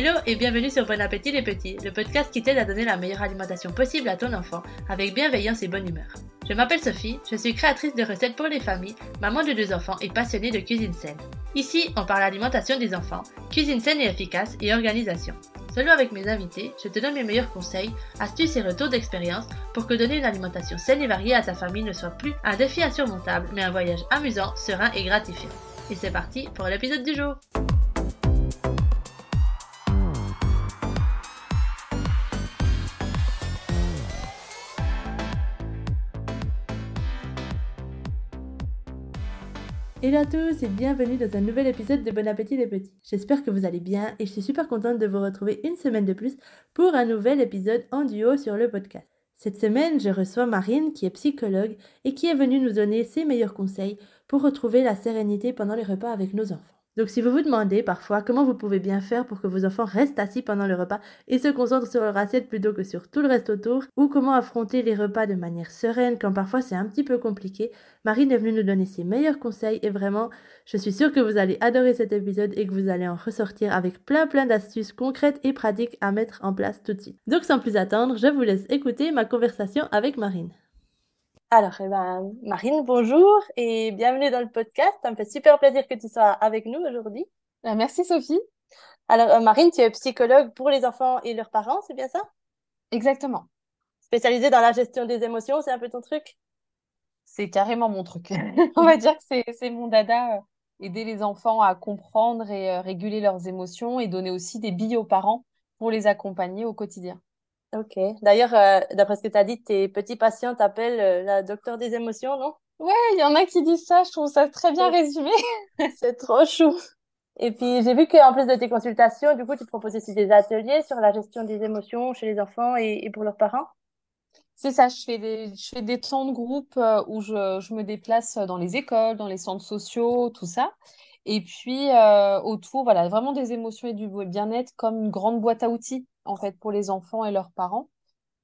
Hello et bienvenue sur Bon Appétit les Petits, le podcast qui t'aide à donner la meilleure alimentation possible à ton enfant avec bienveillance et bonne humeur. Je m'appelle Sophie, je suis créatrice de recettes pour les familles, maman de deux enfants et passionnée de cuisine saine. Ici, on parle alimentation des enfants, cuisine saine et efficace et organisation. Solo avec mes invités, je te donne mes meilleurs conseils, astuces et retours d'expérience pour que donner une alimentation saine et variée à ta famille ne soit plus un défi insurmontable, mais un voyage amusant, serein et gratifiant. Et c'est parti pour l'épisode du jour. Hello à tous et bienvenue dans un nouvel épisode de Bon Appétit les Petits. J'espère que vous allez bien et je suis super contente de vous retrouver une semaine de plus pour un nouvel épisode en duo sur le podcast. Cette semaine, je reçois Marine qui est psychologue et qui est venue nous donner ses meilleurs conseils pour retrouver la sérénité pendant les repas avec nos enfants. Donc si vous vous demandez parfois comment vous pouvez bien faire pour que vos enfants restent assis pendant le repas et se concentrent sur leur assiette plutôt que sur tout le reste autour, ou comment affronter les repas de manière sereine quand parfois c'est un petit peu compliqué, Marine est venue nous donner ses meilleurs conseils et vraiment, je suis sûre que vous allez adorer cet épisode et que vous allez en ressortir avec plein plein d'astuces concrètes et pratiques à mettre en place tout de suite. Donc sans plus attendre, je vous laisse écouter ma conversation avec Marine. Alors, eh ben, Marine, bonjour et bienvenue dans le podcast. Ça me fait super plaisir que tu sois avec nous aujourd'hui. Ben, merci Sophie. Alors, euh, Marine, tu es psychologue pour les enfants et leurs parents, c'est bien ça? Exactement. Spécialisée dans la gestion des émotions, c'est un peu ton truc? C'est carrément mon truc. On va dire que c'est mon dada, euh, aider les enfants à comprendre et euh, réguler leurs émotions et donner aussi des billes aux parents pour les accompagner au quotidien. Ok. D'ailleurs, euh, d'après ce que tu as dit, tes petits patients t'appellent euh, la docteur des émotions, non? Ouais, il y en a qui disent ça, je trouve ça très bien résumé. C'est trop chou. Et puis, j'ai vu qu'en plus de tes consultations, du coup, tu proposes aussi des ateliers sur la gestion des émotions chez les enfants et, et pour leurs parents? C'est ça, je fais des, je fais des temps de groupe euh, où je, je me déplace dans les écoles, dans les centres sociaux, tout ça. Et puis, autour, voilà, vraiment des émotions et du bien-être comme une grande boîte à outils en fait pour les enfants et leurs parents.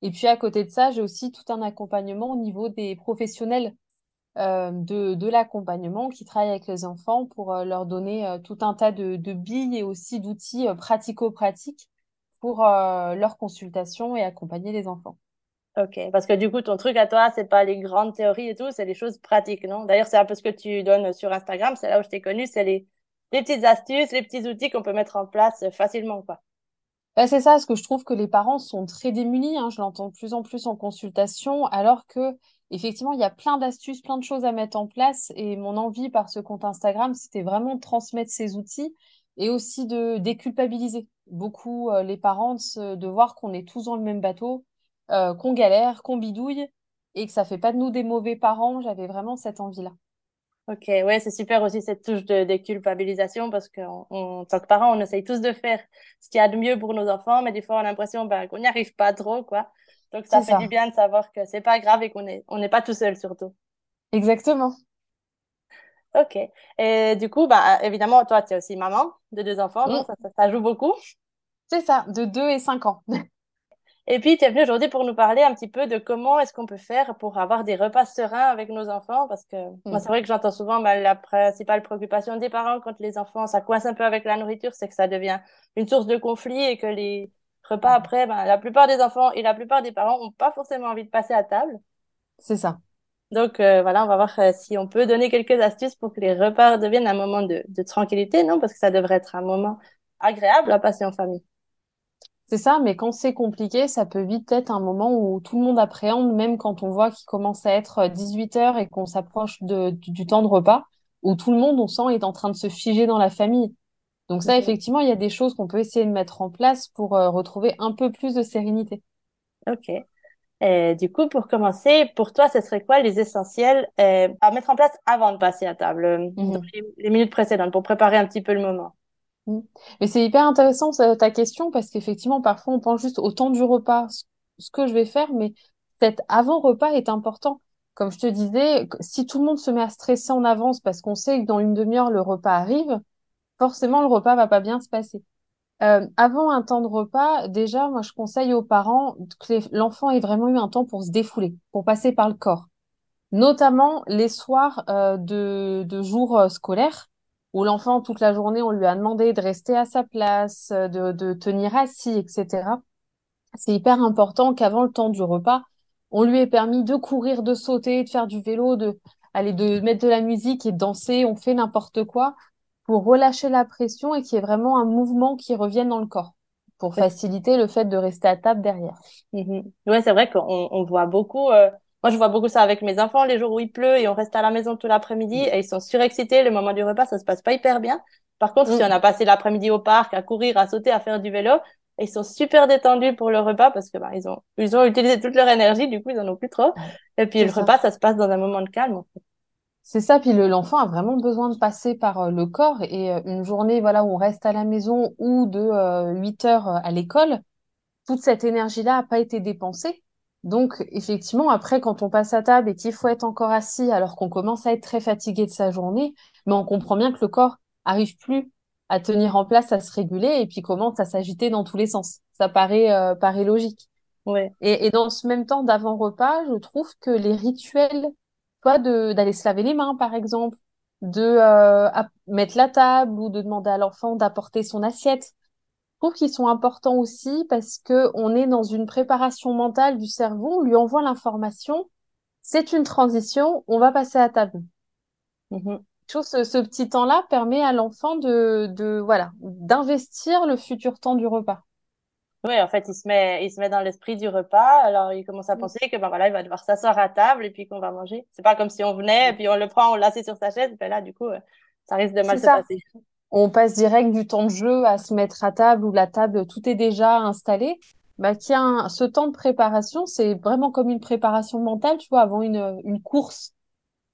Et puis à côté de ça, j'ai aussi tout un accompagnement au niveau des professionnels euh, de, l'accompagnement qui travaillent avec les enfants pour euh, leur donner euh, tout un tas de, de billes et aussi d'outils pratico-pratiques pour leur consultation et accompagner les enfants. Ok, parce que du coup, ton truc à toi, c'est pas les grandes théories et tout, c'est les choses pratiques, non? D'ailleurs, c'est un peu ce que tu donnes sur Instagram, c'est là où je t'ai connu, c'est les, les petites astuces, les petits outils qu'on peut mettre en place facilement, quoi. Bah, c'est ça, parce que je trouve que les parents sont très démunis. Hein, je l'entends de plus en plus en consultation, alors que effectivement, il y a plein d'astuces, plein de choses à mettre en place. Et mon envie par ce compte Instagram, c'était vraiment de transmettre ces outils et aussi de déculpabiliser beaucoup euh, les parents de, voir qu'on est tous dans le même bateau, euh, qu'on galère, qu'on bidouille et que ça fait pas de nous des mauvais parents. J'avais vraiment cette envie-là. Ok, ouais, c'est super aussi cette touche de déculpabilisation parce qu'en en tant que parents, on essaye tous de faire ce qu'il y a de mieux pour nos enfants, mais des fois, on a l'impression ben, qu'on n'y arrive pas trop, quoi. Donc, ça fait du bien de savoir que c'est pas grave et qu'on est, on n'est pas tout seul, surtout. Exactement. Ok. Et du coup, bah, évidemment, toi, tu es aussi maman de deux enfants, donc ça, ça joue beaucoup. C'est ça, de deux et cinq ans. Et puis, tu es venu aujourd'hui pour nous parler un petit peu de comment est-ce qu'on peut faire pour avoir des repas sereins avec nos enfants. Parce que moi, c'est mm. vrai que j'entends souvent bah, la principale préoccupation des parents quand les enfants, ça coince un peu avec la nourriture, c'est que ça devient une source de conflit et que les repas après, bah, la plupart des enfants et la plupart des parents n'ont pas forcément envie de passer à table. C'est ça. Donc euh, voilà, on va voir euh, si on peut donner quelques astuces pour que les repas deviennent un moment de, de tranquillité, non? Parce que ça devrait être un moment agréable à passer en famille. C'est ça, mais quand c'est compliqué, ça peut vite être un moment où tout le monde appréhende, même quand on voit qu'il commence à être 18 heures et qu'on s'approche de, du, temps de repas, où tout le monde, on sent, est en train de se figer dans la famille. Donc ça, effectivement, il y a des choses qu'on peut essayer de mettre en place pour euh, retrouver un peu plus de sérénité. Ok. Et du coup, pour commencer, pour toi, ce serait quoi les essentiels euh, à mettre en place avant de passer à table, euh, mhm. les minutes précédentes, pour préparer un petit peu le moment Mm. Mais c'est hyper intéressant ta question parce qu'effectivement, parfois, on pense juste au temps du repas, ce que je vais faire, mais cet avant-repas est important. Comme je te disais, si tout le monde se met à stresser en avance parce qu'on sait que dans une demi-heure, le repas arrive, forcément, le repas va pas bien se passer. Euh, avant un temps de repas, déjà, moi, je conseille aux parents que l'enfant ait vraiment eu un temps pour se défouler, pour passer par le corps. Notamment les soirs euh, de, de jours euh, scolaires où l'enfant, toute la journée, on lui a demandé de rester à sa place, de, de tenir assis, etc. C'est hyper important qu'avant le temps du repas, on lui ait permis de courir, de sauter, de faire du vélo, de aller de mettre de la musique et de danser, on fait n'importe quoi pour relâcher la pression et qu'il y ait vraiment un mouvement qui revienne dans le corps pour faciliter le fait de rester à table derrière. Mhm. Ouais, c'est vrai qu'on on voit beaucoup. Euh, moi, je vois beaucoup ça avec mes enfants, les jours où il pleut et on reste à la maison tout l'après-midi et ils sont surexcités. Le moment du repas, ça se passe pas hyper bien. Par contre, si mm. on a passé l'après-midi au parc à courir, à sauter, à faire du vélo, ils sont super détendus pour le repas parce que bah, ils ont ils ont utilisé toute leur énergie, du coup ils en ont plus trop. Et puis le repas, ça se passe dans un moment de calme. En fait. C'est ça, puis l'enfant a vraiment besoin de passer par euh, le corps et euh, une journée voilà où on reste à la maison ou de 8 euh, heures à l'école, toute cette énergie-là n'a pas été dépensée. Donc effectivement, après quand on passe à table et qu'il faut être encore assis alors qu'on commence à être très fatigué de sa journée, mais on comprend bien que le corps arrive plus à tenir en place, à se réguler et puis commence à s'agiter dans tous les sens. Ça paraît paraît logique. Ouais. Et, et dans ce même temps d'avant repas, je trouve que les rituels de d'aller se laver les mains, par exemple, de euh, mettre la table ou de demander à l'enfant d'apporter son assiette. Je trouve qu'ils sont importants aussi parce que on est dans une préparation mentale du cerveau, on lui envoie l'information, c'est une transition, on va passer à table. Mm ce, ce, petit temps-là permet à l'enfant de, de voilà d'investir le futur temps du repas. Oui, en fait, il se met, il se met dans l'esprit du repas. Alors, il commence à penser que ben voilà, il va devoir s'asseoir à table et puis qu'on va manger. C'est pas comme si on venait et puis on le prend, on l'assied sur sa chaise. Et puis là, du coup, euh, ça risque de mal se passer. On passe direct du temps de jeu à se mettre à table où la table tout est déjà installé. Bah, tiens, ce temps de préparation, c'est vraiment comme une préparation mentale, tu vois, avant une, une course.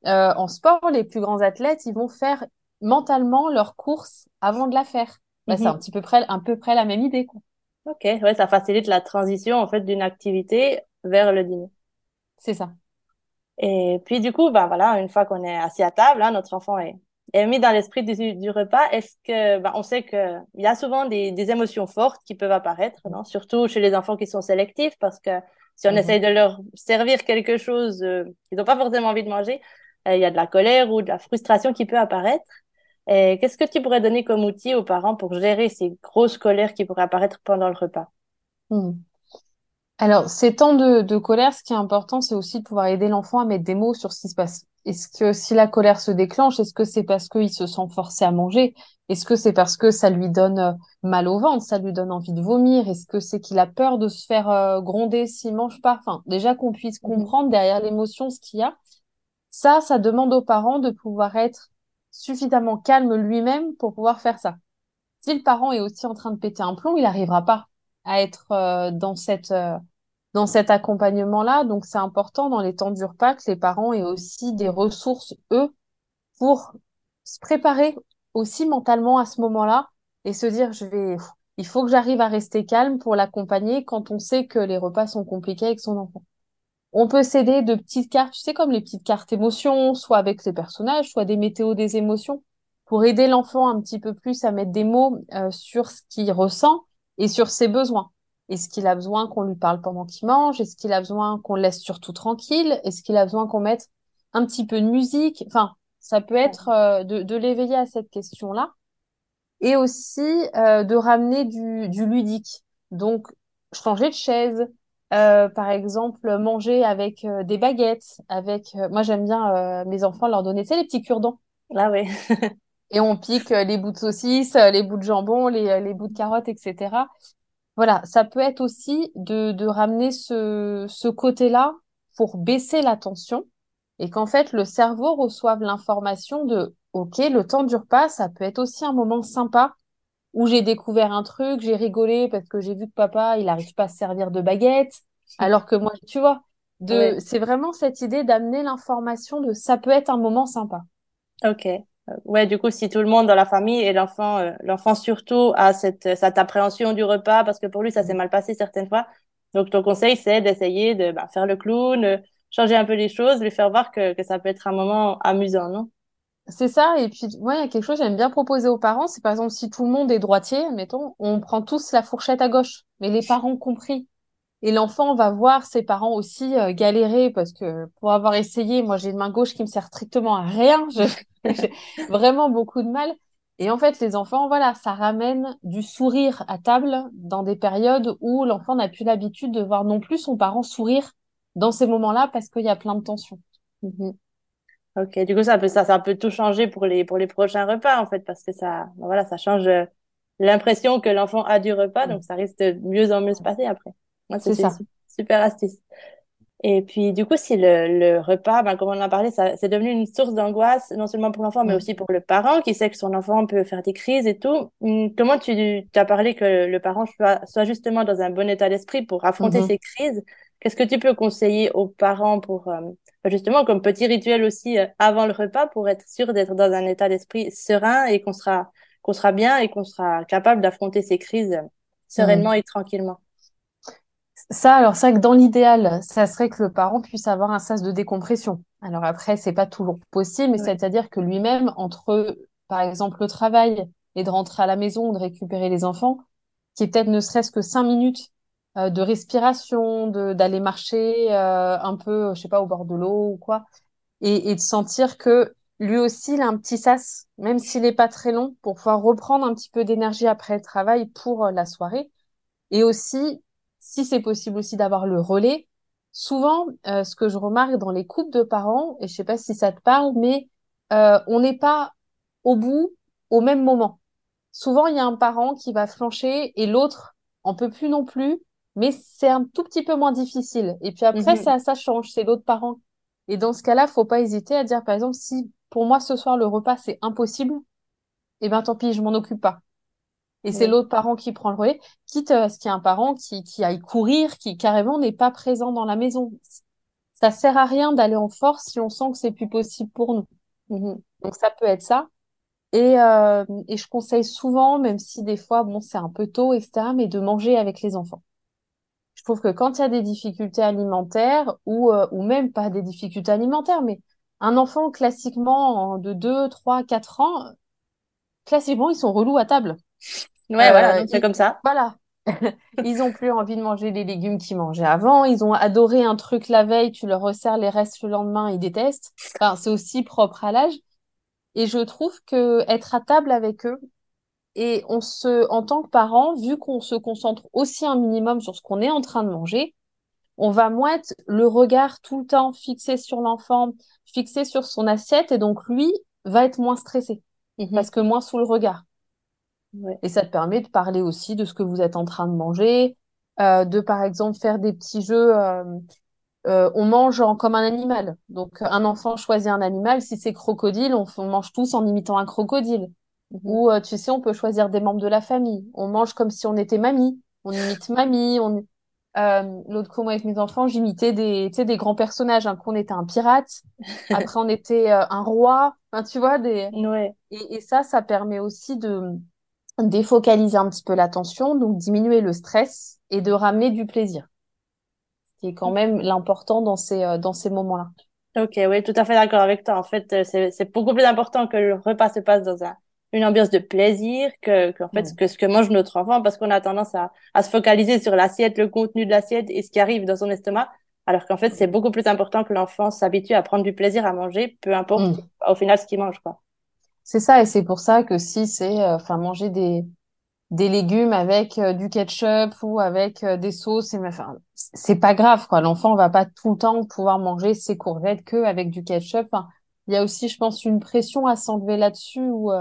Euh, en sport, les plus grands athlètes, ils vont faire mentalement leur course avant de la faire. Bah, C'est mhm. un petit peu près, un peu près la même idée, quoi. Ok, ouais, ça facilite la transition en fait d'une activité vers le dîner. C'est ça. Et puis du coup, ben voilà, une fois qu'on est assis à table, hein, notre enfant est, est mis dans l'esprit du, du repas. Est-ce que, ben, on sait que il y a souvent des, des émotions fortes qui peuvent apparaître, non? Surtout chez les enfants qui sont sélectifs, parce que si on mhm. essaye de leur servir quelque chose euh, qu'ils n'ont pas forcément envie de manger, euh, il y a de la colère ou de la frustration qui peut apparaître. Qu'est-ce que tu pourrais donner comme outil aux parents pour gérer ces grosses colères qui pourraient apparaître pendant le repas? Hmm. Alors, ces temps de, colère, ce qui est important, c'est aussi de pouvoir aider l'enfant à mettre des mots sur ce qui se passe. Est-ce que si la colère se déclenche, est-ce que c'est parce qu'il se sent forcé à manger? Est-ce que c'est parce que ça lui donne euh, mal au ventre, ça lui donne envie de vomir? Est-ce que c'est qu'il a peur de se faire euh, gronder s'il mange pas? Enfin, déjà qu'on puisse mhm. comprendre derrière l'émotion ce qu'il y a. Ça, ça demande aux parents de pouvoir être suffisamment calme lui-même pour pouvoir faire ça. Si le parent est aussi en train de péter un plomb, il n'arrivera pas à être euh, dans cette euh, dans cet accompagnement-là. Donc c'est important dans les temps du repas que les parents aient aussi des ressources eux pour se préparer aussi mentalement à ce moment-là et se dire je vais il faut que j'arrive à rester calme pour l'accompagner quand on sait que les repas sont compliqués avec son enfant. On peut s'aider de petites cartes, tu sais, comme les petites cartes émotions, soit avec ses personnages, soit des météos des émotions, pour aider l'enfant un petit peu plus à mettre des mots euh, sur ce qu'il ressent et sur ses besoins. Est-ce qu'il a besoin qu'on lui parle pendant qu'il mange? Est-ce qu'il a besoin qu'on le laisse surtout tranquille? Est-ce qu'il a besoin qu'on mette un petit peu de musique? Enfin, ça peut être euh, de, de l'éveiller à cette question-là. Et aussi euh, de ramener du, du ludique. Donc, changer de chaise, euh, par exemple, manger avec euh, des baguettes, avec. Euh, moi, j'aime bien mes enfants leur donner, tu sais, les petits cure-dents. Ah oui. et on pique les bouts de saucisse, les bouts de jambon, les, les bouts de carottes, etc. Voilà, ça peut être aussi de, de ramener ce, ce côté-là pour baisser la tension et qu'en fait le cerveau reçoive l'information de OK, le temps dure pas, ça peut être aussi un moment sympa où j'ai découvert un truc, j'ai rigolé parce que j'ai vu que papa, il n'arrive pas à se servir de baguette, alors que moi, tu vois, de, c'est vraiment cette idée d'amener l'information de ça peut être un moment sympa. Ok. Ouais, du coup, si tout le monde dans la famille et l'enfant, euh, l'enfant surtout a cette, cette appréhension du repas parce que pour lui, ça s'est mal passé certaines fois. Donc, ton conseil, c'est d'essayer de bah, faire le clown, euh, changer un peu les choses, lui faire voir que, que ça peut être un moment amusant, non? C'est ça. Et puis, moi, il y a quelque chose que j'aime bien proposer aux parents. C'est par exemple, si tout le monde est droitier, mettons, on prend tous la fourchette à gauche, mais les parents compris. Et l'enfant va voir ses parents aussi euh, galérer parce que pour avoir essayé, moi, j'ai une main gauche qui me sert strictement à rien. J'ai vraiment beaucoup de mal. Et en fait, les enfants, voilà, ça ramène du sourire à table dans des périodes où l'enfant n'a plus l'habitude de voir non plus son parent sourire dans ces moments-là parce qu'il y a plein de tensions. Mhm. Ok, du coup, ça peut, ça, ça peut tout changer pour les, pour les prochains repas, en fait, parce que ça, voilà, ça change euh, l'impression que l'enfant a du repas, donc ça risque de mieux en mieux se passer après. Moi, ça. une super astuce. Et puis, du coup, si le, le repas, ben, comme on en a parlé, ça, c'est devenu une source d'angoisse, non seulement pour l'enfant, mais aussi pour le parent qui sait que son enfant peut faire des crises et tout. Hum, Comment tu, as parlé que le parent soit, soit justement dans un bon état d'esprit pour affronter Mhm. ces crises? Qu'est-ce que tu peux conseiller aux parents pour, euh, ben, justement, comme petit rituel aussi, euh, avant le repas, pour être sûr d'être dans un état d'esprit serein et qu'on sera, qu'on sera bien et qu'on sera capable d'affronter ces crises euh, Mm. sereinement et tranquillement? Ça, alors c'est vrai que dans l'idéal, ça serait que le parent puisse avoir un sas de décompression. Alors après, c'est pas toujours possible, mais Ouais. c'est-à-dire que lui-même, entre, par exemple, le travail et de rentrer à la maison, de récupérer les enfants, qui est peut-être ne serait-ce que cinq minutes euh, de respiration, de d'aller marcher euh, un peu, je sais pas, au bord de l'eau ou quoi, et, et de sentir que lui aussi, il a un petit sas, même s'il n'est pas très long, pour pouvoir reprendre un petit peu d'énergie après le travail pour euh, la soirée. Et aussi, si c'est possible aussi d'avoir le relais. Souvent, euh, ce que je remarque dans les couples de parents, et je sais pas si ça te parle, mais euh, on n'est pas au bout au même moment. Souvent, il y a un parent qui va flancher et l'autre en peut plus non plus, mais c'est un tout petit peu moins difficile. Et puis après, Mhm. ça, ça change, c'est l'autre parent. Et dans ce cas-là, faut pas hésiter à dire, par exemple, si pour moi ce soir le repas c'est impossible, eh ben tant pis, je m'en occupe pas. Et c'est l'autre parent qui prend le relais, quitte à ce qu'il y ait un parent qui, qui aille courir, qui carrément n'est pas présent dans la maison. Ça sert à rien d'aller en force si on sent que c'est plus possible pour nous. Mhm. Donc ça peut être ça. Et, euh, et je conseille souvent, même si des fois, bon, c'est un peu tôt, etc., mais de manger avec les enfants. Je trouve que quand il y a des difficultés alimentaires, ou, euh, ou même pas des difficultés alimentaires, mais un enfant classiquement en- de 2, 3, 4 ans, classiquement, ils sont relous à table. Ouais, voilà, Euh, c'est comme ça. voilà. Ils ont plus envie de manger les légumes qu'ils mangeaient avant. Ils ont adoré un truc la veille, tu leur resserres les restes le lendemain, ils détestent. Enfin, c'est aussi propre à l'âge. Et je trouve que être à table avec eux, et on se, en tant que parent, vu qu'on se concentre aussi un minimum sur ce qu'on est en train de manger, on va moins être le regard tout le temps fixé sur l'enfant, fixé sur son assiette, et donc lui va être moins stressé, Mhm. parce que moins sous le regard. Ouais. Et ça te permet de parler aussi de ce que vous êtes en train de manger, euh, de par exemple faire des petits jeux. euh, euh, on mange en- comme un animal. Donc un enfant choisit un animal. Si c'est crocodile, on, mange tous en imitant un crocodile. Mhm. Ou euh, tu sais, on peut choisir des membres de la famille. On mange comme si on était mamie. On imite mamie. On... Euh, l'autre fois, moi, avec mes enfants, j'imitais des, tu sais, des grands personnages. Un coup, on était un pirate. Après, on était euh, un roi. Enfin, tu vois, des... Ouais. et, et ça, ça permet aussi de défocaliser un petit peu l'attention, donc diminuer le stress et de ramener du plaisir, qui est quand même l'important dans ces, euh, dans ces moments-là. Ok, oui, tout à fait d'accord avec toi. En fait, euh, c'est, beaucoup plus important que le repas se passe dans un, une ambiance de plaisir que, que, en fait, que ce que mange notre enfant parce qu'on a tendance à, à se focaliser sur l'assiette, le contenu de l'assiette et ce qui arrive dans son estomac. Alors qu'en fait, c'est beaucoup plus important que l'enfant s'habitue à prendre du plaisir à manger, peu importe Mm. au final ce qu'il mange, quoi. C'est ça, et c'est pour ça que si c'est euh, enfin manger des, des légumes avec euh, du ketchup ou avec euh, des sauces, enfin, c'est pas grave, quoi. L'enfant va pas tout le temps pouvoir manger ses courgettes que avec du ketchup. Il y a aussi, je pense, une pression à s'enlever là-dessus où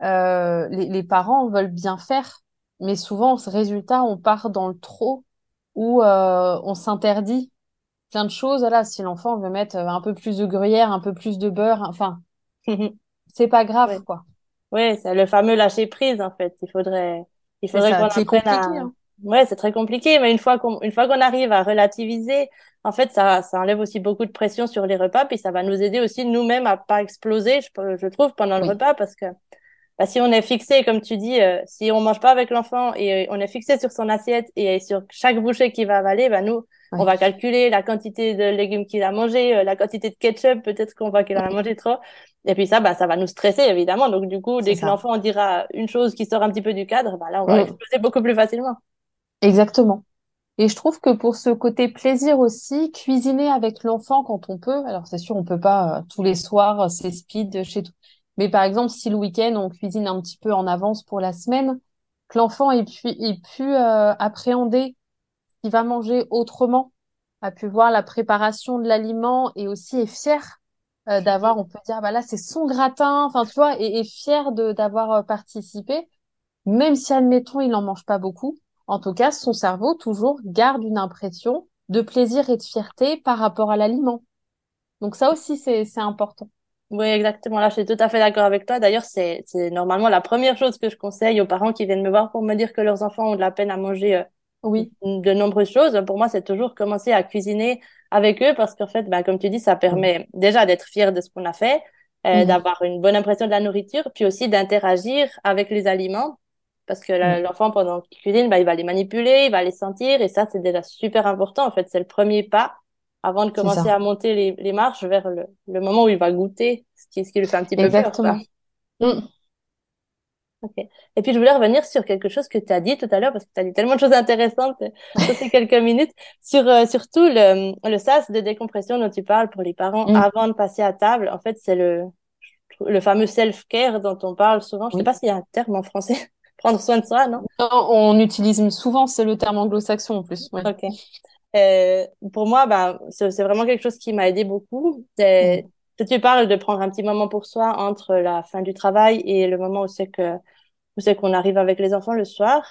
les, parents veulent bien faire, mais souvent, ce résultat, on part dans le trop où on s'interdit plein de choses. Voilà, si l'enfant veut mettre un peu plus de gruyère, un peu plus de beurre, enfin, c'est pas grave, Ouais. quoi. Ouais, c'est le fameux lâcher prise, en fait. Il faudrait, il faudrait qu'on apprenne à, hein. ouais, c'est très compliqué, mais une fois qu'on, une fois qu'on arrive à relativiser, en fait, ça, ça enlève aussi beaucoup de pression sur les repas, puis ça va nous aider aussi nous-mêmes à pas exploser, je, je trouve, pendant le Oui, repas, parce que, bah, si on est fixé, comme tu dis, euh, si on mange pas avec l'enfant et euh, on est fixé sur son assiette et sur chaque bouchée qu'il va avaler, bah, nous, on va calculer la quantité de légumes qu'il a mangé, euh, la quantité de ketchup, peut-être qu'on voit qu'il en a mangé trop. Et puis ça, bah, ça va nous stresser, évidemment. Donc, du coup, dès que l'enfant dira une chose qui sort un petit peu du cadre, bah, là, on va exploser beaucoup plus facilement. Exactement. Et je trouve que pour ce côté plaisir aussi, cuisiner avec l'enfant quand on peut, alors c'est sûr, on peut pas euh, tous les soirs, euh, c'est speed chez tout. Mais par exemple, si le week-end, on cuisine un petit peu en avance pour la semaine, que l'enfant ait pu, ait pu euh, appréhender va manger autrement, a pu voir la préparation de l'aliment et aussi est fier euh, d'avoir, on peut dire, bah là, c'est son gratin, enfin, tu vois, et est fier de d'avoir euh, participé, même si, admettons, il n'en mange pas beaucoup. En tout cas, son cerveau, toujours, garde une impression de plaisir et de fierté par rapport à l'aliment. Donc ça aussi, c'est c'est important. Oui, exactement. Là, je suis tout à fait d'accord avec toi. D'ailleurs, c'est, c'est normalement la première chose que je conseille aux parents qui viennent me voir pour me dire que leurs enfants ont de la peine à manger euh, Oui, de nombreuses choses. Pour moi, c'est toujours commencer à cuisiner avec eux parce qu'en fait, ben, comme tu dis, ça permet déjà d'être fier de ce qu'on a fait, euh, Mhm. d'avoir une bonne impression de la nourriture, puis aussi d'interagir avec les aliments parce que Mhm. l'enfant, pendant qu'il cuisine, ben, il va les manipuler, il va les sentir et ça, c'est déjà super important. En fait, c'est le premier pas avant de commencer ça. à monter les, les marches vers le, le moment où il va goûter, ce qui, ce qui lui fait un petit peu peur, quoi. Exactement. Ok. Et puis, je voulais revenir sur quelque chose que tu as dit tout à l'heure, parce que tu as dit tellement de choses intéressantes euh, sur ces quelques minutes, sur euh, surtout le, le sas de décompression dont tu parles pour les parents Mhm. avant de passer à table. En fait, c'est le, le fameux self-care dont on parle souvent. Je sais Oui. pas s'il y a un terme en français. Prendre soin de soi, non? Non, on utilise souvent, c'est le terme anglo-saxon en plus. Ouais. Ok. Euh, pour moi, ben, c'est vraiment quelque chose qui m'a aidé beaucoup. Que tu parles de prendre un petit moment pour soi entre la fin du travail et le moment où c'est que c'est qu'on arrive avec les enfants le soir.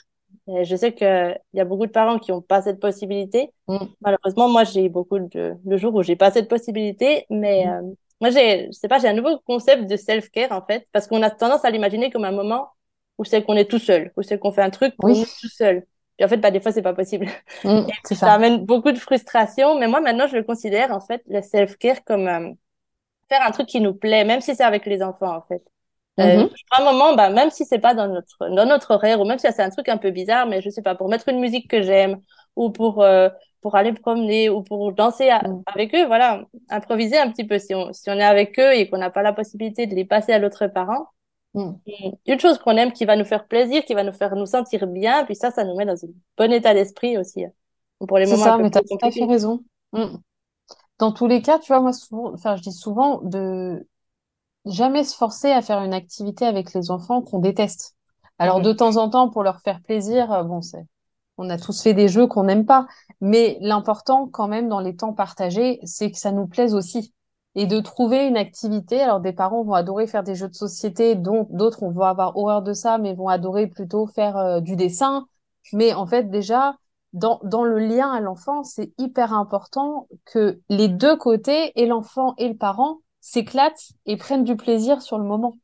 Et je sais que il y a beaucoup de parents qui n'ont pas cette possibilité. Mhm. Malheureusement, moi, j'ai beaucoup de, de jours où j'ai pas cette possibilité, mais Mhm. euh, moi, j'ai, je sais pas, j'ai un nouveau concept de self-care en fait, parce qu'on a tendance à l'imaginer comme un moment où c'est qu'on est tout seul, où c'est qu'on fait un truc pour Oui, tout seul. Puis en fait, bah, des fois, c'est pas possible. Ça ça. amène beaucoup de frustration, mais moi, maintenant, je le considère en fait, le self-care comme euh, faire un truc qui nous plaît, même si c'est avec les enfants en fait. Euh, Mhm. je prends un moment, bah, même si c'est pas dans notre, dans notre horaire, ou même si c'est un truc un peu bizarre, mais je sais pas, pour mettre une musique que j'aime, ou pour, euh, pour aller me promener, ou pour danser à- Mhm. avec eux, voilà, improviser un petit peu. Si on, si on est avec eux et qu'on n'a pas la possibilité de les passer à l'autre parent, Mhm. une chose qu'on aime qui va nous faire plaisir, qui va nous faire nous sentir bien, puis ça, ça nous met dans un bon état d'esprit aussi, hein, pour les C'est moments un ça, mais tu as plus tout à fait raison. Dans tous les cas, tu vois, moi, souvent, enfin, je dis souvent de jamais se forcer à faire une activité avec les enfants qu'on déteste. Alors, Mhm. de temps en temps, pour leur faire plaisir, euh, bon, c'est, on a tous fait des jeux qu'on n'aime pas, mais l'important, quand même, dans les temps partagés, c'est que ça nous plaise aussi. Et de trouver une activité. Alors, des parents vont adorer faire des jeux de société, dont d'autres vont avoir horreur de ça, mais vont adorer plutôt faire euh, du dessin. Mais en fait, déjà, dans, dans le lien à l'enfant, c'est hyper important que les deux côtés, et l'enfant et le parent, s'éclatent et prennent du plaisir sur le moment.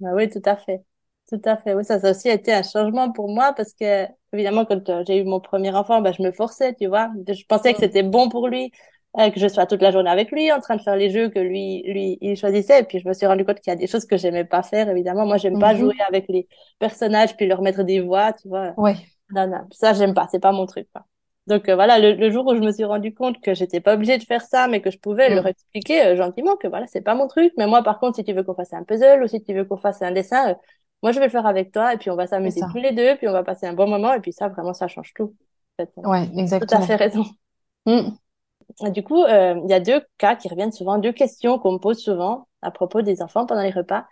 Bah oui, tout à fait. Tout à fait. Oui, ça, ça a aussi été un changement pour moi parce que, évidemment, quand euh, j'ai eu mon premier enfant, bah, je me forçais, tu vois. Je pensais que Mm. c'était bon pour lui, euh, que je sois toute la journée avec lui, en train de faire les jeux que lui, lui, il choisissait. Et puis, je me suis rendu compte qu'il y a des choses que j'aimais pas faire, évidemment. Moi, j'aime pas jouer Mhm. avec les personnages puis leur mettre des voix, tu vois. Ouais, Non, non, ça, j'aime pas. C'est pas mon truc. Donc, euh, voilà, le, le jour où je me suis rendu compte que j'étais pas obligée de faire ça, mais que je pouvais leur Mm. expliquer euh, gentiment que voilà, c'est pas mon truc. Mais moi, par contre, si tu veux qu'on fasse un puzzle ou si tu veux qu'on fasse un dessin, euh, moi, je vais le faire avec toi et puis on va s'amuser tous les deux, puis on va passer un bon moment et puis ça, vraiment, ça change tout. En fait, Ouais, tout à fait exactement. raison. Mm. Et du coup, euh, il y a deux cas qui reviennent souvent, deux questions qu'on me pose souvent à propos des enfants pendant les repas.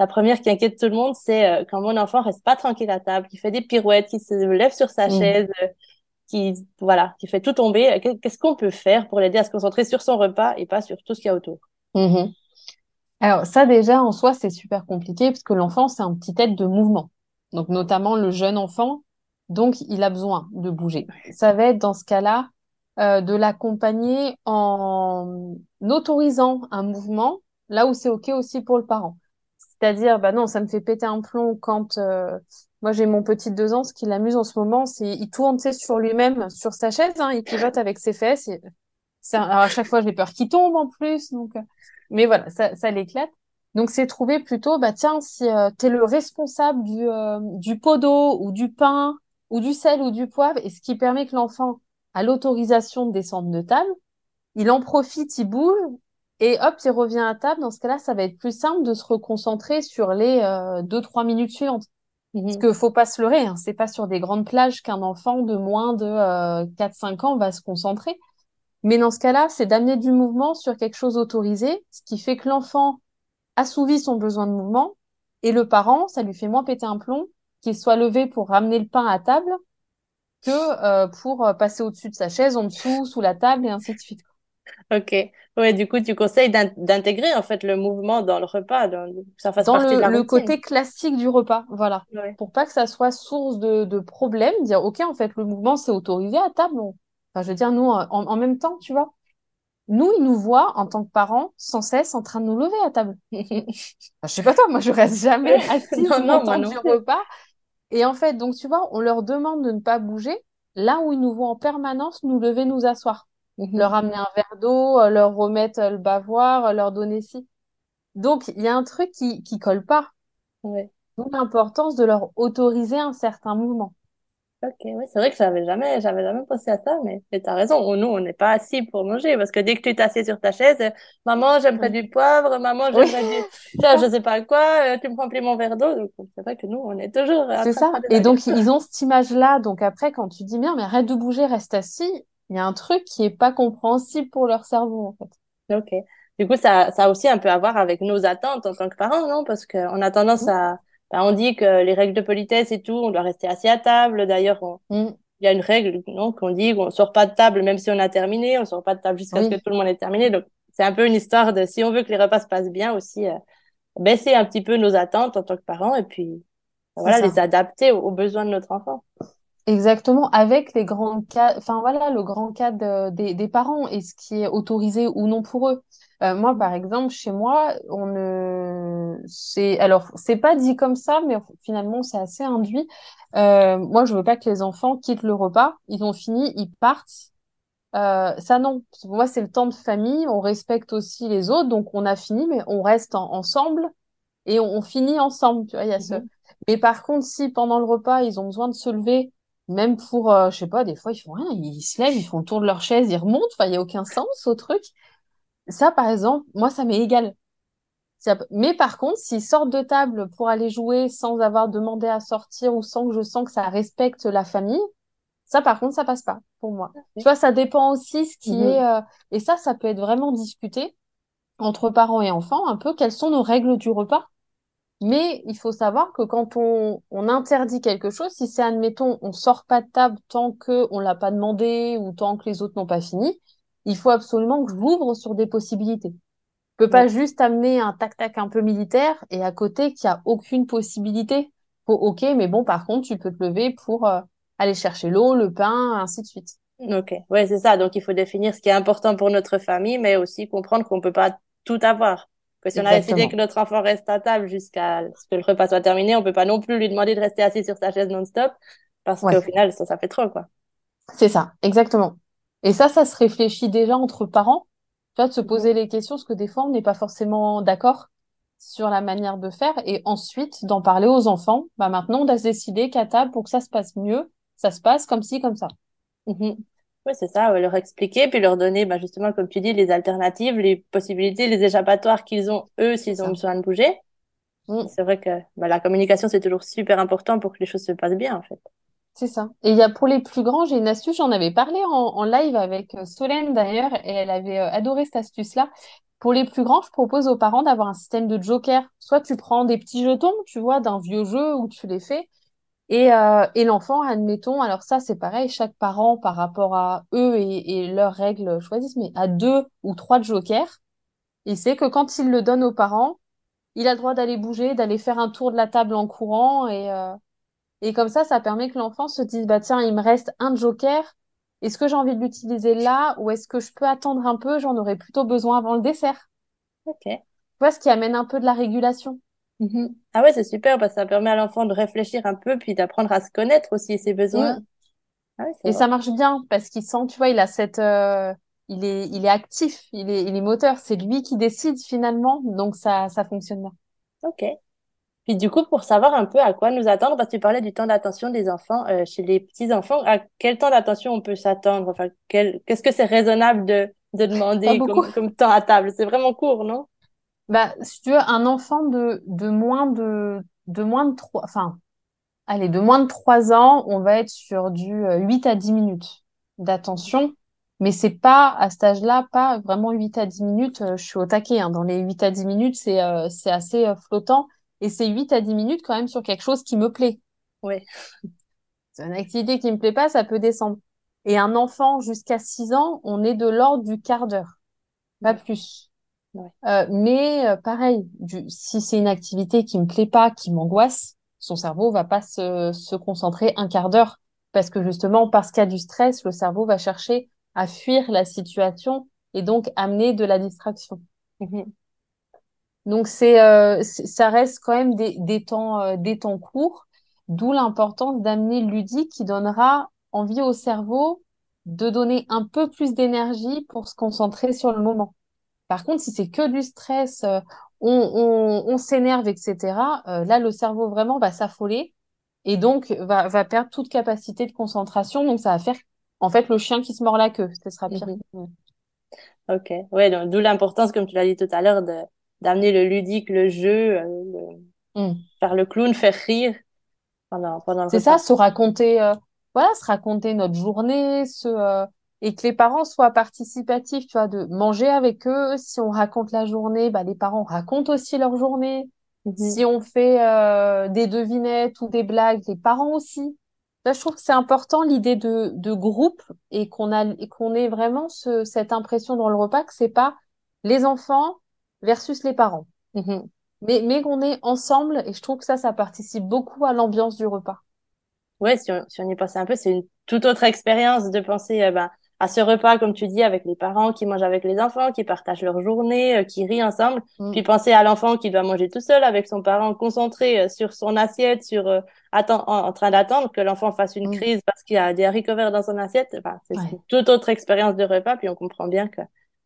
La première qui inquiète tout le monde, c'est euh, quand mon enfant reste pas tranquille à table, qui fait des pirouettes, qui se lève sur sa Mm. chaise, euh, qui, voilà, qui fait tout tomber. Euh, Qu'est- Qu'est-ce qu'on peut faire pour l'aider à se concentrer sur son repas et pas sur tout ce qu'il y a autour? Mhm. Alors ça déjà en soi c'est super compliqué parce que l'enfant c'est un petit être de mouvement. Donc notamment le jeune enfant, donc il a besoin de bouger. Ça va être dans ce cas-là euh, de l'accompagner en autorisant un mouvement là où c'est OK aussi pour le parent. C'est-à-dire bah non ça me fait péter un plomb quand euh, moi j'ai mon petit de deux ans ce qui l'amuse en ce moment c'est il tourne sur lui-même sur sa chaise hein, il pivote avec ses fesses. Alors à chaque fois, j'ai peur qu'il tombe en plus. Donc, euh, mais voilà, ça, ça l'éclate. Donc, c'est trouver plutôt, bah tiens, si euh, tu es le responsable du, euh, du pot d'eau ou du pain ou du sel ou du poivre, et ce qui permet que l'enfant a l'autorisation de descendre de table, il en profite, il bouge, et hop, il revient à table. Dans ce cas-là, ça va être plus simple de se reconcentrer sur les euh, deux, trois minutes suivantes. Parce Mhm. que faut pas se leurrer, hein, c'est pas sur des grandes plages qu'un enfant de moins de euh, 4-5 ans va se concentrer. Mais dans ce cas-là, c'est d'amener du mouvement sur quelque chose autorisé, ce qui fait que l'enfant assouvit son besoin de mouvement et le parent, ça lui fait moins péter un plomb qu'il soit levé pour ramener le pain à table que euh, pour euh, passer au-dessus de sa chaise, en dessous, sous la table et ainsi de suite. Ok. Ouais, du coup, tu conseilles d'intégrer en fait le mouvement dans le repas, dans, ça fasse dans partie le, de la le côté classique du repas, voilà. Ouais. Pour pas que ça soit source de, de problèmes, dire ok, en fait, le mouvement c'est autorisé à table. Enfin, je veux dire, nous, en, en même temps, tu vois, nous, ils nous voient en tant que parents sans cesse en train de nous lever à table. Enfin, je sais pas toi, moi, je reste jamais assise Non, non, moi longtemps non du repas. Et en fait, donc tu vois, on leur demande de ne pas bouger, là où ils nous voient en permanence nous lever, nous asseoir Leur amener un verre d'eau, euh, leur remettre euh, le bavoir, euh, leur donner ci. Donc, il y a un truc qui, qui colle pas. Ouais. D'où l'importance de leur autoriser un certain mouvement. Ok, ouais, c'est vrai que j'avais jamais, j'avais jamais pensé à ça, mais, mais t'as raison. On- Nous, on n'est pas assis pour manger parce que dès que tu t'assieds sur ta chaise, maman, j'aimerais Oui. du poivre, maman, Oui, j'aimerais du, ça, ça. je sais pas quoi, tu me remplis mon verre d'eau. Donc, c'est vrai que nous, on est toujours C'est ça. Et donc, ils ont cette image-là. Donc, après, quand tu dis, bien, mais arrête de bouger, reste assis, il y a un truc qui est pas compréhensible pour leur cerveau, en fait. Ok. Du coup, ça, ça a aussi un peu à voir avec nos attentes en tant que parents, non? Parce qu'on a tendance Mm. à, ben, on dit que les règles de politesse et tout, on doit rester assis à table. D'ailleurs, on- Mm. il y a une règle, non, qu'on dit qu'on sort pas de table même si on a terminé, on sort pas de table jusqu'à ce que tout le monde ait terminé. Donc, c'est un peu une histoire de, si on veut que les repas se passent bien aussi, euh, baisser un petit peu nos attentes en tant que parents et puis, c'est voilà, les adapter aux, aux besoins de notre enfant. Exactement, avec les grands cas, enfin voilà, le grand cas de- des, des parents et ce qui est autorisé ou non pour eux. Euh, moi, par exemple, chez moi, on ne, c'est, alors, c'est pas dit comme ça, mais finalement, c'est assez induit. Euh, moi, je veux pas que les enfants quittent le repas. Ils ont fini, ils partent. Euh, ça, non. Pour moi, c'est le temps de famille. On respecte aussi les autres. Donc, on a fini, mais on reste en- ensemble et on, on finit ensemble. Tu vois, il y a ce. Mhm. Mais par contre, si pendant le repas, ils ont besoin de se lever, même pour, euh, je sais pas, des fois, ils font rien, ils se lèvent, ils font le tour de leur chaise, ils remontent. Enfin, il y a aucun sens au truc. Ça, par exemple, moi, ça m'est égal. Ça- Mais par contre, s'ils sortent de table pour aller jouer sans avoir demandé à sortir ou sans que je sens que ça respecte la famille, ça, par contre, ça passe pas pour moi. Tu vois, ça dépend aussi ce qui est, Mhm. euh, et ça, ça peut être vraiment discuté entre parents et enfants, un peu quelles sont nos règles du repas? Mais il faut savoir que quand on, on interdit quelque chose, si c'est, admettons, on sort pas de table tant que on l'a pas demandé ou tant que les autres n'ont pas fini, il faut absolument que j'ouvre sur des possibilités. Je peux pas Ouais. juste amener un tac-tac un peu militaire et à côté qu'il y a aucune possibilité. Faut, ok, mais bon, par contre, tu peux te lever pour euh, aller chercher l'eau, le pain, ainsi de suite. Ok, ouais, c'est ça. Donc, il faut définir ce qui est important pour notre famille, mais aussi comprendre qu'on peut pas tout avoir. Que si on a décidé que notre enfant reste à table jusqu'à ce que le repas soit terminé, on peut pas non plus lui demander de rester assis sur sa chaise non-stop, parce qu'au final, ça, ça fait trop, quoi. c'est ça, exactement. Et ça, ça se réfléchit déjà entre parents, tu vois, de se Mhm. poser les questions, parce que des fois, on n'est pas forcément d'accord sur la manière de faire, et ensuite d'en parler aux enfants. Bah maintenant, on doit se décider qu'à table, pour que ça se passe mieux, ça se passe comme ci, comme ça. Mhm. Oui, c'est ça, ouais, leur expliquer, puis leur donner, bah, justement, comme tu dis, les alternatives, les possibilités, les échappatoires qu'ils ont, eux, s'ils ont ça. besoin de bouger. Mm. C'est vrai que bah, la communication, c'est toujours super important pour que les choses se passent bien, en fait. C'est ça. Et il y a pour les plus grands, j'ai une astuce, j'en avais parlé en, en live avec euh, Solène d'ailleurs, et elle avait euh, adoré cette astuce-là. Pour les plus grands, je propose aux parents d'avoir un système de joker. Soit tu prends des petits jetons, tu vois, d'un vieux jeu où tu les fais, et, euh, et l'enfant, admettons, alors ça c'est pareil, chaque parent par rapport à eux et, et leurs règles choisissent, mais à deux ou trois jokers, il sait que quand il le donne aux parents, il a le droit d'aller bouger, d'aller faire un tour de la table en courant, et, euh, et comme ça, ça permet que l'enfant se dise, bah tiens, il me reste un joker. Est-ce que j'ai envie de l'utiliser là ou est-ce que je peux attendre un peu? J'en aurais plutôt besoin avant le dessert. Ok. Tu vois, ce qui amène un peu de la régulation. Mhm. Ah ouais, c'est super, parce que ça permet à l'enfant de réfléchir un peu, puis d'apprendre à se connaître aussi, ses besoins. Mm. Ah ouais, Et vrai. ça marche bien parce qu'il sent, tu vois, il a cette, euh, il est, il est actif, il est, il est moteur. C'est lui qui décide finalement, donc ça, ça fonctionne bien. Ok. Puis du coup, pour savoir un peu à quoi nous attendre, parce que tu parlais du temps d'attention des enfants, euh, chez les petits-enfants, à quel temps d'attention on peut s'attendre? Enfin, quel, qu'est-ce que c'est raisonnable de, de demander comme, comme temps à table? C'est vraiment court, non? Bah, si tu veux, un enfant de, de moins de, de moins de trois, enfin, allez, de moins de trois ans, on va être sur du euh, 8 à 10 minutes d'attention. mais c'est pas à cet âge-là, pas vraiment 8 à 10 minutes, euh, je suis au taquet. Hein. Dans les 8 à 10 minutes, c'est euh, c'est assez euh, flottant. Et c'est 8 à 10 minutes quand même sur quelque chose qui me plaît. Oui. C'est une activité qui me plaît pas, ça peut descendre. Et un enfant jusqu'à 6 ans, on est de l'ordre du quart d'heure, pas plus. Ouais. Euh, mais euh, pareil, du, si c'est une activité qui me plaît pas, qui m'angoisse, son cerveau va pas se, se concentrer un quart d'heure. Parce que justement, parce qu'il y a du stress, le cerveau va chercher à fuir la situation et donc amener de la distraction. Mhm. Donc c'est euh, ça reste quand même des, des temps euh, des temps courts, d'où l'importance d'amener le ludique qui donnera envie au cerveau de donner un peu plus d'énergie pour se concentrer sur le moment. Par contre, si c'est que du stress, euh, on, on, on s'énerve, etc., euh, là, le cerveau vraiment va s'affoler et donc va, va perdre toute capacité de concentration. Donc, ça va faire, en fait, le chien qui se mord la queue. Ce sera pire. Mhm. Ok. Ouais, donc, d'où l'importance, comme tu l'as dit tout à l'heure, de d'amener le ludique, le jeu, euh, le- Mm. faire le clown, faire rire pendant pendant le C'est repas. ça, se raconter, euh, voilà, se raconter notre journée, se, euh, et que les parents soient participatifs, tu vois, de manger avec eux. Si on raconte la journée, bah, les parents racontent aussi leur journée. Mhm. Si on fait euh, des devinettes ou des blagues, les parents aussi. Là, je trouve que c'est important l'idée de, de groupe et qu'on a et qu'on ait vraiment ce, cette impression dans le repas que c'est pas les enfants versus les parents, Mhm. mais, mais qu'on est ensemble et je trouve que ça, ça participe beaucoup à l'ambiance du repas. Ouais, si on, si on y pense un peu, c'est une toute autre expérience de penser euh, ben, à ce repas, comme tu dis, avec les parents qui mangent avec les enfants, qui partagent leur journée, euh, qui rient ensemble. Mm. Puis penser à l'enfant qui doit manger tout seul avec son parent, concentré euh, sur son assiette, sur euh, atten- en, en train d'attendre que l'enfant fasse une Mm. crise parce qu'il y a des haricots verts dans son assiette. Enfin, c'est Ouais. une toute autre expérience de repas. Puis on comprend bien que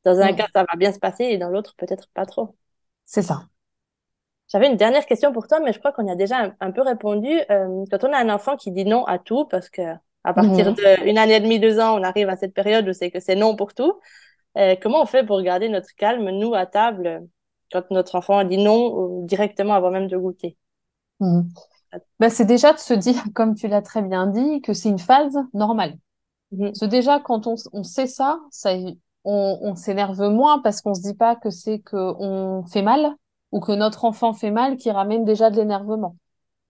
dans un Mm. cas, ça va bien se passer et dans l'autre, peut-être pas trop. C'est ça. J'avais une dernière question pour toi, mais je crois qu'on y a déjà un, un peu répondu. Euh, quand on a un enfant qui dit non à tout, parce que à partir Mhm. d'une année et demie, deux ans, on arrive à cette période où c'est que c'est non pour tout. Euh, comment on fait pour garder notre calme, nous, à table, euh, quand notre enfant dit non ou directement avant même de goûter? Bah, c'est déjà de se dire, comme tu l'as très bien dit, que c'est une phase normale. Mhm. Parce que déjà, quand on, on sait ça, ça, on, on s'énerve moins parce qu'on se dit pas que c'est que on fait mal ou que notre enfant fait mal qui ramène déjà de l'énervement.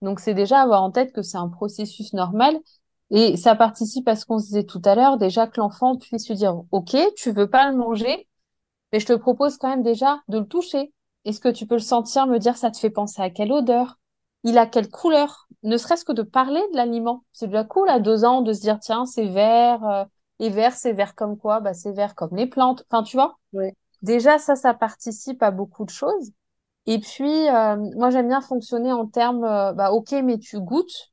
Donc, c'est déjà avoir en tête que c'est un processus normal et ça participe à ce qu'on se disait tout à l'heure, déjà que l'enfant puisse se dire, OK, tu veux pas le manger, mais je te propose quand même déjà de le toucher. Est-ce que tu peux le sentir, me dire ça te fait penser à quelle odeur? Il a quelle couleur? Ne serait-ce que de parler de l'aliment. C'est déjà cool à deux ans de se dire tiens, c'est vert, euh, et vert, c'est vert comme quoi? Bah, c'est vert comme les plantes. Enfin, tu vois? Déjà, ça, ça participe à beaucoup de choses. Et puis, euh, moi, j'aime bien fonctionner en termes, euh, bah, ok, mais tu goûtes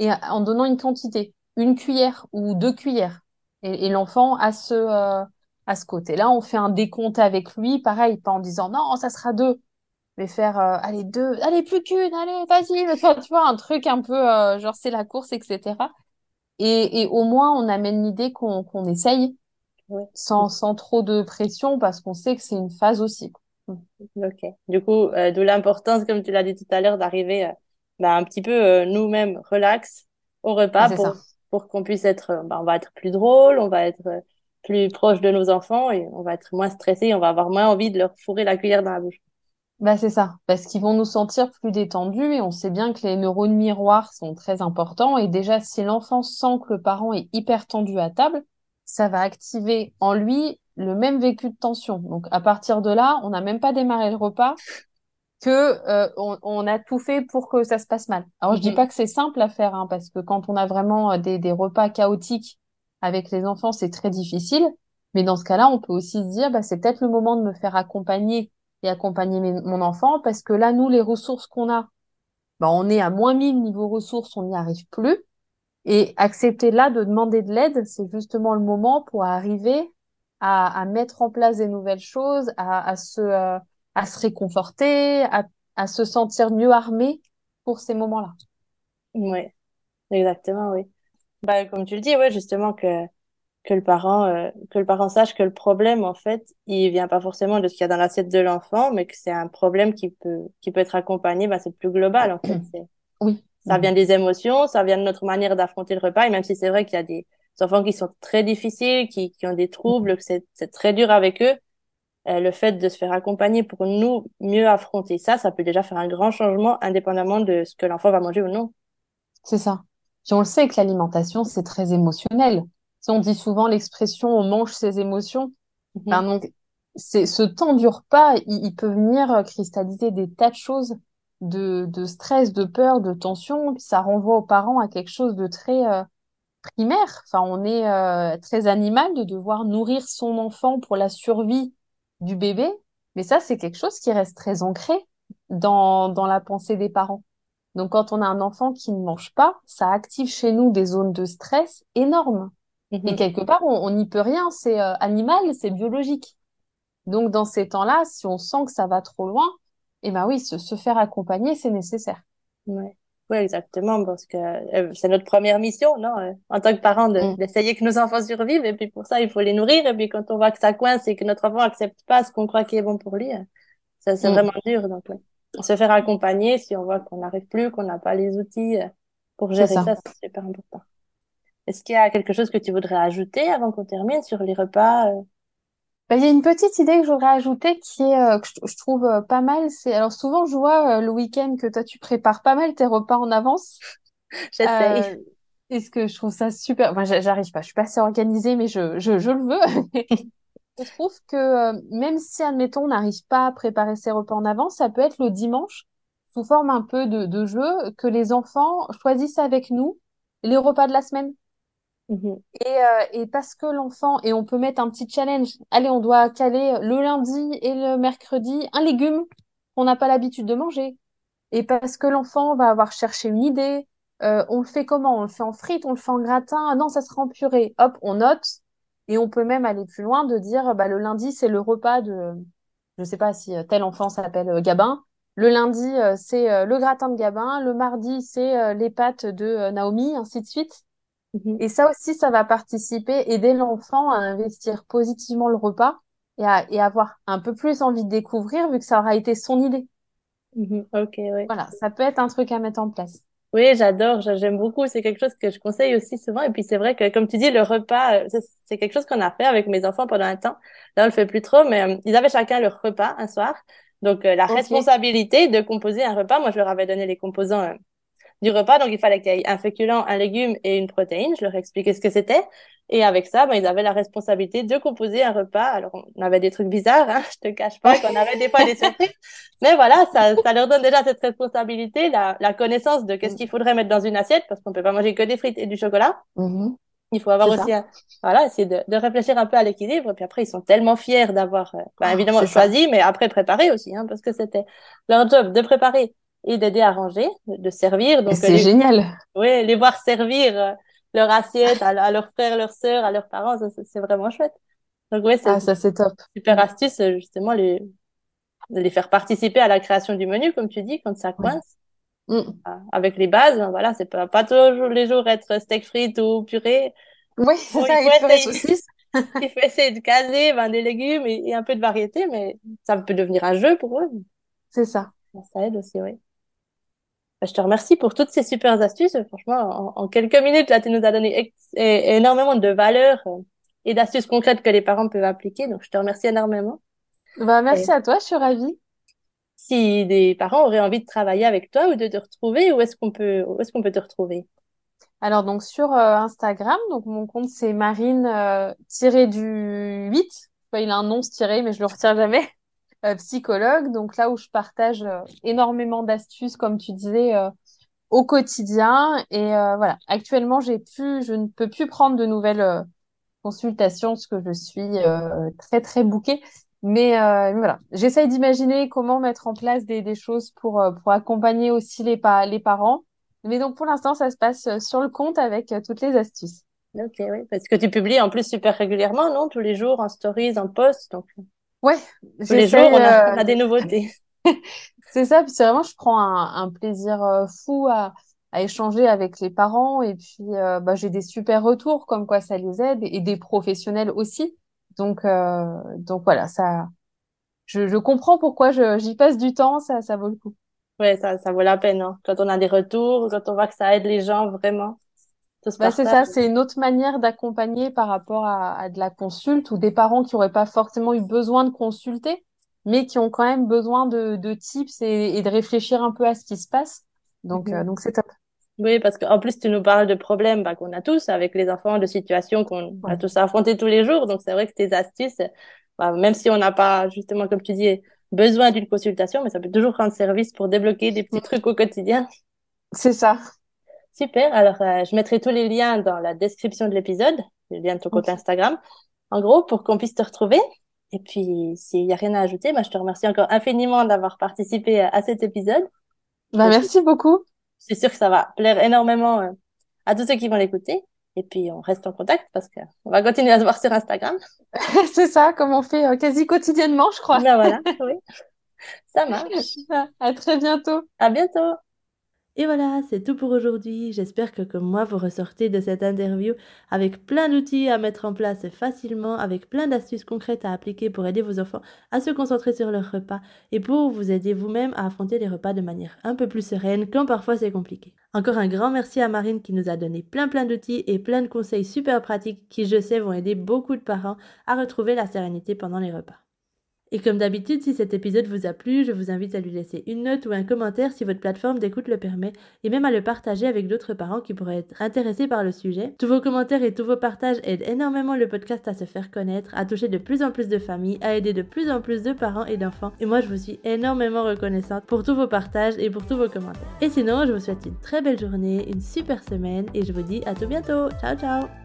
et en donnant une quantité, une cuillère ou deux cuillères. Et, et l'enfant a ce, euh, à ce côté-là, on fait un décompte avec lui, pareil, pas en disant non, ça sera deux, mais faire euh, allez deux, allez plus qu'une, allez vas-y, mais toi, tu vois un truc un peu euh, genre c'est la course, etc. Et, et au moins on amène l'idée qu'on qu'on essaye sans sans trop de pression parce qu'on sait que c'est une phase aussi. Ok. Du coup, euh, d'où l'importance, comme tu l'as dit tout à l'heure, d'arriver euh, bah, un petit peu euh, nous-mêmes relax au repas Ah, pour, ça. pour qu'on puisse être, euh, bah, on va être plus drôle, on va être euh, plus proche de nos enfants et on va être moins stressé, on va avoir moins envie de leur fourrer la cuillère dans la bouche. Bah c'est ça, parce qu'ils vont nous sentir plus détendus et on sait bien que les neurones miroirs sont très importants et déjà si l'enfant sent que le parent est hyper tendu à table, ça va activer en lui le même vécu de tension. Donc à partir de là, on n'a même pas démarré le repas que euh, on, on a tout fait pour que ça se passe mal. Alors je dis pas que c'est simple à faire hein, parce que quand on a vraiment euh, des, des repas chaotiques avec les enfants, c'est très difficile. Mais dans ce cas-là, on peut aussi se dire, bah, c'est peut-être le moment de me faire accompagner et accompagner mes- mon enfant parce que là, nous, les ressources qu'on a, bah, on est à moins 1000 niveau ressources, on n'y arrive plus. Et accepter là de demander de l'aide, c'est justement le moment pour arriver à, à mettre en place des nouvelles choses, à, à se, euh, à se réconforter, à, à se sentir mieux armé pour ces moments-là. Ouais, exactement, oui. Bah, comme tu le dis, ouais, justement que que le parent euh, que le parent sache que le problème en fait, il vient pas forcément de ce qu'il y a dans l'assiette de l'enfant, mais que c'est un problème qui peut qui peut être accompagné, bah c'est plus global en fait, Oui. ça vient des émotions, ça vient de notre manière d'affronter le repas et même si c'est vrai qu'il y a des enfants qui sont très difficiles, qui, qui ont des troubles, que c'est, c'est très dur avec eux, euh, le fait de se faire accompagner pour nous mieux affronter ça, ça peut déjà faire un grand changement indépendamment de ce que l'enfant va manger ou non. C'est ça. Puis on le sait que l'alimentation, c'est très émotionnel. Si on dit souvent l'expression on mange ses émotions, Mhm. ben donc c'est ce temps du repas, il, il peut venir euh, cristalliser des tas de choses de, de stress, de peur, de tension, puis ça renvoie aux parents à quelque chose de très euh, primaire. Enfin, on est euh, très animal de devoir nourrir son enfant pour la survie du bébé, mais ça, c'est quelque chose qui reste très ancré dans, dans la pensée des parents. Donc, quand on a un enfant qui ne mange pas, ça active chez nous des zones de stress énormes. Et Mhm. quelque part, on on n'y peut rien, c'est euh, animal, c'est biologique. Donc, dans ces temps-là, si on sent que ça va trop loin, eh ben oui, se, se faire accompagner, c'est nécessaire. Ouais. Ouais, exactement, parce que euh, c'est notre première mission, non, euh, en tant que parent, de, Mm. d'essayer que nos enfants survivent, et puis pour ça, il faut les nourrir, et puis quand on voit que ça coince et que notre enfant accepte pas ce qu'on croit qui est bon pour lui, euh, ça, c'est Mm. vraiment dur, donc ouais. Se faire accompagner si on voit qu'on n'arrive plus, qu'on n'a pas les outils euh, pour gérer ça. ça, c'est super important. Est-ce qu'il y a quelque chose que tu voudrais ajouter avant qu'on termine sur les repas? Ben, il y a une petite idée que j'aurais ajoutée qui est, euh, que je, trouve euh, pas mal. C'est, alors souvent, je vois euh, le week-end que toi, tu prépares pas mal tes repas en avance. J'essaye. Euh, est-ce que je trouve ça super? Enfin, j'a- j'arrive pas. Je suis pas assez organisée, mais je, je, je le veux. Je trouve que euh, même si, admettons, on n'arrive pas à préparer ses repas en avance, ça peut être le dimanche, sous forme un peu de, de jeu, que les enfants choisissent avec nous les repas de la semaine. Mhm. Et, euh, et parce que l'enfant, et on peut mettre un petit challenge, allez, on doit caler le lundi et le mercredi un légume qu'on n'a pas l'habitude de manger. Et parce que l'enfant va avoir cherché une idée, euh, on le fait comment? On le fait en frites, on le fait en gratin, ah non, ça sera en purée. Hop, on note. Et on peut même aller plus loin de dire, bah, le lundi, c'est le repas de, je sais pas si euh, tel enfant s'appelle Gabin. Le lundi, c'est le gratin de Gabin. Le mardi, c'est les pâtes de Naomi, ainsi de suite. Mhm. Et ça aussi, ça va participer, aider l'enfant à investir positivement le repas et à et avoir un peu plus envie de découvrir vu que ça aura été son idée. Mhm. Ok, ouais. Voilà, ça peut être un truc à mettre en place. Oui, j'adore, j'a- j'aime beaucoup. C'est quelque chose que je conseille aussi souvent. Et puis c'est vrai que, comme tu dis, le repas, euh, c'est quelque chose qu'on a fait avec mes enfants pendant un temps. Là, on le fait plus trop, mais euh, ils avaient chacun leur repas un soir. Donc euh, la responsabilité de composer un repas, moi je leur avais donné les composants euh, du repas, donc il fallait qu'il y ait un féculent, un légume et une protéine. Je leur expliquais ce que c'était. Et avec ça, ben, ils avaient la responsabilité de composer un repas. Alors, on avait des trucs bizarres, hein, je te cache pas qu'on avait des fois des surprises. Mais voilà, ça, ça leur donne déjà cette responsabilité, la, la connaissance de qu'est-ce qu'il faudrait mettre dans une assiette, parce qu'on peut pas manger que des frites et du chocolat. Mhm. Il faut avoir aussi, un- voilà, essayer de, de réfléchir un peu à l'équilibre. Et puis après, ils sont tellement fiers d'avoir, euh, ben, évidemment, ça. choisi, mais après préparé aussi, hein, parce que c'était leur job de préparer et d'aider à ranger, de servir. Donc, c'est les, génial. oui, les voir servir euh, leur assiette à, à leurs frères, leurs sœurs, à leurs parents, ça, c'est vraiment chouette. Donc, oui, c'est Ah, ça, c'est top. super astuce, euh, justement, les, de les faire participer à la création du menu, comme tu dis, quand ça coince. Mm. Ah, Avec les bases, hein, voilà, c'est pas, pas toujours les jours être steak frites ou purée. Oui, c'est Bon, il ça, faut purée essayer, il faut essayer de caser ben, des légumes et, et un peu de variété, mais ça peut devenir un jeu pour eux. C'est ça. Ça aide aussi, oui. Ben, Je te remercie pour toutes ces super astuces. Franchement, en, en quelques minutes, là, tu nous as donné énormément de valeurs euh, et d'astuces concrètes que les parents peuvent appliquer. Donc, je te remercie énormément. Bah, Et merci à toi, je suis ravie. si des parents auraient envie de travailler avec toi ou de te retrouver, où est-ce qu'on peut, où est-ce qu'on peut te retrouver? Alors, donc, sur euh, Instagram, donc, mon compte, c'est Marine, euh, tiré du 8. Enfin, il a un nom, tiré, mais je le retiens jamais. Euh, psychologue. Donc, là où je partage euh, énormément d'astuces, comme tu disais, euh, au quotidien. Et voilà, actuellement, j'ai pu, je ne peux plus prendre de nouvelles consultations parce que je suis très, très bouquée. Mais euh, voilà, j'essaye d'imaginer comment mettre en place des, des choses pour, pour accompagner aussi les, pa les parents. Mais donc, pour l'instant, ça se passe sur le compte avec toutes les astuces. Ok, oui. Parce que tu publies en plus super régulièrement, non? Tous les jours, en stories, en posts. Donc, Ouais, tous les jours, j'essaye. on a, on euh, a des nouveautés. C'est ça, puis c'est vraiment, je prends un, un plaisir euh, fou à, à échanger avec les parents et puis euh, bah, j'ai des super retours comme quoi ça les aide et des professionnels aussi. Donc, euh, donc voilà, ça, je, je comprends pourquoi je, j'y passe du temps, ça, ça vaut le coup. Ouais, ça, ça vaut la peine, hein. Quand on a des retours, quand on voit que ça aide les gens, vraiment. Bah, c'est ça, c'est une autre manière d'accompagner par rapport à, de la consulte ou des parents qui n'auraient pas forcément eu besoin de consulter, mais qui ont quand même besoin de, de tips et, de réfléchir un peu à ce qui se passe. Donc, euh, donc c'est top. Oui, parce qu'en plus, tu nous parles de problèmes bah, qu'on a tous avec les enfants, de situations qu'on a tous affrontées tous les jours. Donc, c'est vrai que tes astuces, bah, même si on n'a pas, justement, comme tu dis, besoin d'une consultation, mais ça peut toujours rendre service pour débloquer des petits trucs au quotidien. C'est ça. Super. Alors, euh, je mettrai tous les liens dans la description de l'épisode, le lien de ton compte Instagram, en gros, pour qu'on puisse te retrouver. Et puis, s'il n'y a rien à ajouter, bah, je te remercie encore infiniment d'avoir participé à cet épisode. Bah, merci beaucoup c'est sûr que ça va plaire énormément euh, à tous ceux qui vont l'écouter. Et puis, on reste en contact parce qu'on va continuer à se voir sur Instagram. c'est ça, comme on fait euh, quasi quotidiennement, je crois. Ben voilà, oui. Ça marche. À très bientôt. À bientôt. Et voilà, c'est tout pour aujourd'hui. J'espère que comme moi, vous ressortez de cette interview avec plein d'outils à mettre en place facilement, avec plein d'astuces concrètes à appliquer pour aider vos enfants à se concentrer sur leur repas et pour vous aider vous-même à affronter les repas de manière un peu plus sereine quand parfois c'est compliqué. Encore un grand merci à Marine qui nous a donné plein plein d'outils et plein de conseils super pratiques qui je sais vont aider beaucoup de parents à retrouver la sérénité pendant les repas. Et comme d'habitude, si cet épisode vous a plu, je vous invite à lui laisser une note ou un commentaire si votre plateforme d'écoute le permet, et même à le partager avec d'autres parents qui pourraient être intéressés par le sujet. Tous vos commentaires et tous vos partages aident énormément le podcast à se faire connaître, à toucher de plus en plus de familles, à aider de plus en plus de parents et d'enfants. Et moi, je vous suis énormément reconnaissante pour tous vos partages et pour tous vos commentaires. Et sinon, je vous souhaite une très belle journée, une super semaine, et je vous dis à tout bientôt. Ciao, ciao